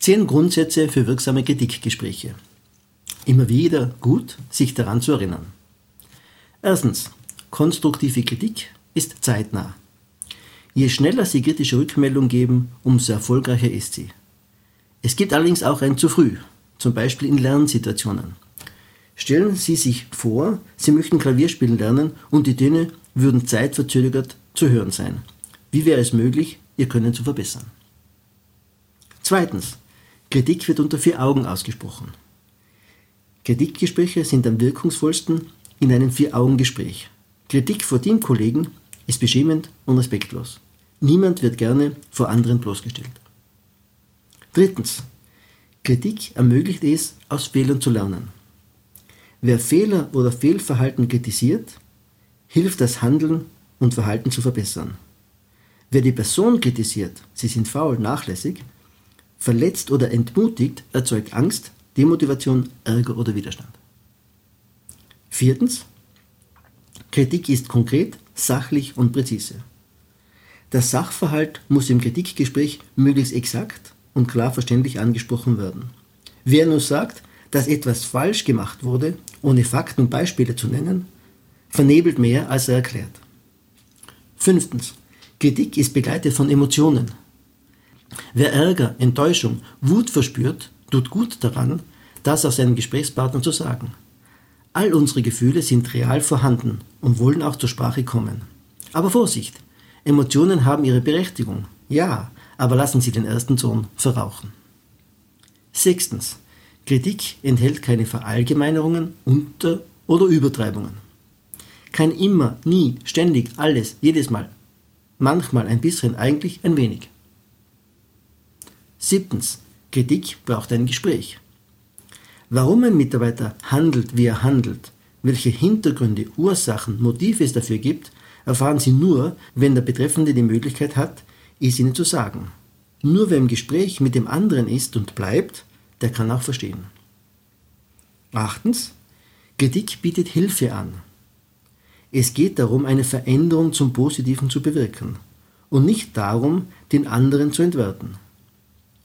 Zehn Grundsätze für wirksame Kritikgespräche. Immer wieder gut, sich daran zu erinnern. Erstens. Konstruktive Kritik ist zeitnah. Je schneller Sie kritische Rückmeldung geben, umso erfolgreicher ist sie. Es gibt allerdings auch ein zu früh, zum Beispiel in Lernsituationen. Stellen Sie sich vor, Sie möchten Klavier spielen lernen und die Töne würden zeitverzögert zu hören sein. Wie wäre es möglich, Ihr Können zu verbessern? Zweitens. Kritik wird unter vier Augen ausgesprochen. Kritikgespräche sind am wirkungsvollsten in einem Vier-Augen-Gespräch. Kritik vor Teamkollegen ist beschämend und respektlos. Niemand wird gerne vor anderen bloßgestellt. Drittens. Kritik ermöglicht es, aus Fehlern zu lernen. Wer Fehler oder Fehlverhalten kritisiert, hilft das Handeln und Verhalten zu verbessern. Wer die Person kritisiert, sie sind faul, nachlässig, verletzt oder entmutigt, erzeugt Angst, Demotivation, Ärger oder Widerstand. Viertens. Kritik ist konkret, sachlich und präzise. Der Sachverhalt muss im Kritikgespräch möglichst exakt und klar verständlich angesprochen werden. Wer nur sagt, dass etwas falsch gemacht wurde, ohne Fakten und Beispiele zu nennen, vernebelt mehr, als er erklärt. Fünftens. Kritik ist begleitet von Emotionen. Wer Ärger, Enttäuschung, Wut verspürt, tut gut daran, das auf seinen Gesprächspartner zu sagen. All unsere Gefühle sind real vorhanden und wollen auch zur Sprache kommen. Aber Vorsicht! Emotionen haben ihre Berechtigung, ja, aber lassen Sie den ersten Ton verrauchen. Sechstens. Kritik enthält keine Verallgemeinerungen, Unter- oder Übertreibungen. Kein immer, nie, ständig, alles, jedes Mal. Manchmal ein bisschen, eigentlich ein wenig. Siebtens. Kritik braucht ein Gespräch. Warum ein Mitarbeiter handelt, wie er handelt, welche Hintergründe, Ursachen, Motive es dafür gibt, erfahren Sie nur, wenn der Betreffende die Möglichkeit hat, es Ihnen zu sagen. Nur wer im Gespräch mit dem anderen ist und bleibt, der kann auch verstehen. Achtens. Kritik bietet Hilfe an. Es geht darum, eine Veränderung zum Positiven zu bewirken und nicht darum, den anderen zu entwerten.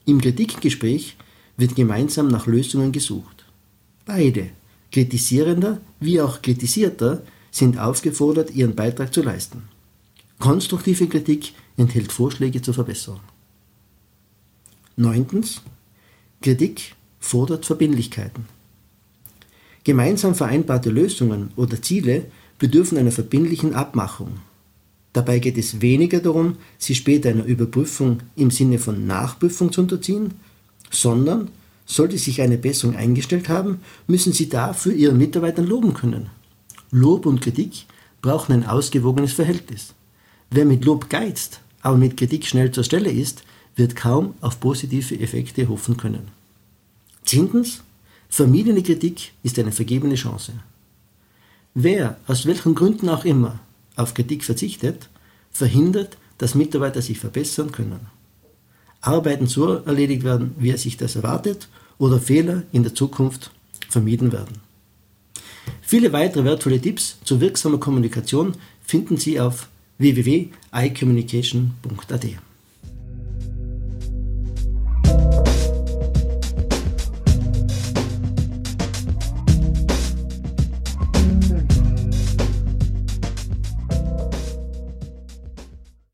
Im Kritikgespräch wird gemeinsam nach Lösungen gesucht. Beide, Kritisierender wie auch Kritisierter, sind aufgefordert, ihren Beitrag zu leisten. Konstruktive Kritik enthält Vorschläge zur Verbesserung. Neuntens. Kritik fordert Verbindlichkeiten. Gemeinsam vereinbarte Lösungen oder Ziele bedürfen einer verbindlichen Abmachung. Dabei geht es weniger darum, sie später einer Überprüfung im Sinne von Nachprüfung zu unterziehen, sondern sollte sich eine Besserung eingestellt haben, müssen Sie dafür Ihren Mitarbeitern loben können. Lob und Kritik brauchen ein ausgewogenes Verhältnis. Wer mit Lob geizt, aber mit Kritik schnell zur Stelle ist, wird kaum auf positive Effekte hoffen können. Zehntens, vermiedene Kritik ist eine vergebene Chance. Wer, aus welchen Gründen auch immer, auf Kritik verzichtet, verhindert, dass Mitarbeiter sich verbessern können. Arbeiten so erledigt werden, wie er sich das erwartet, oder Fehler in der Zukunft vermieden werden. Viele weitere wertvolle Tipps zur wirksamer Kommunikation finden Sie auf www.icommunication.at.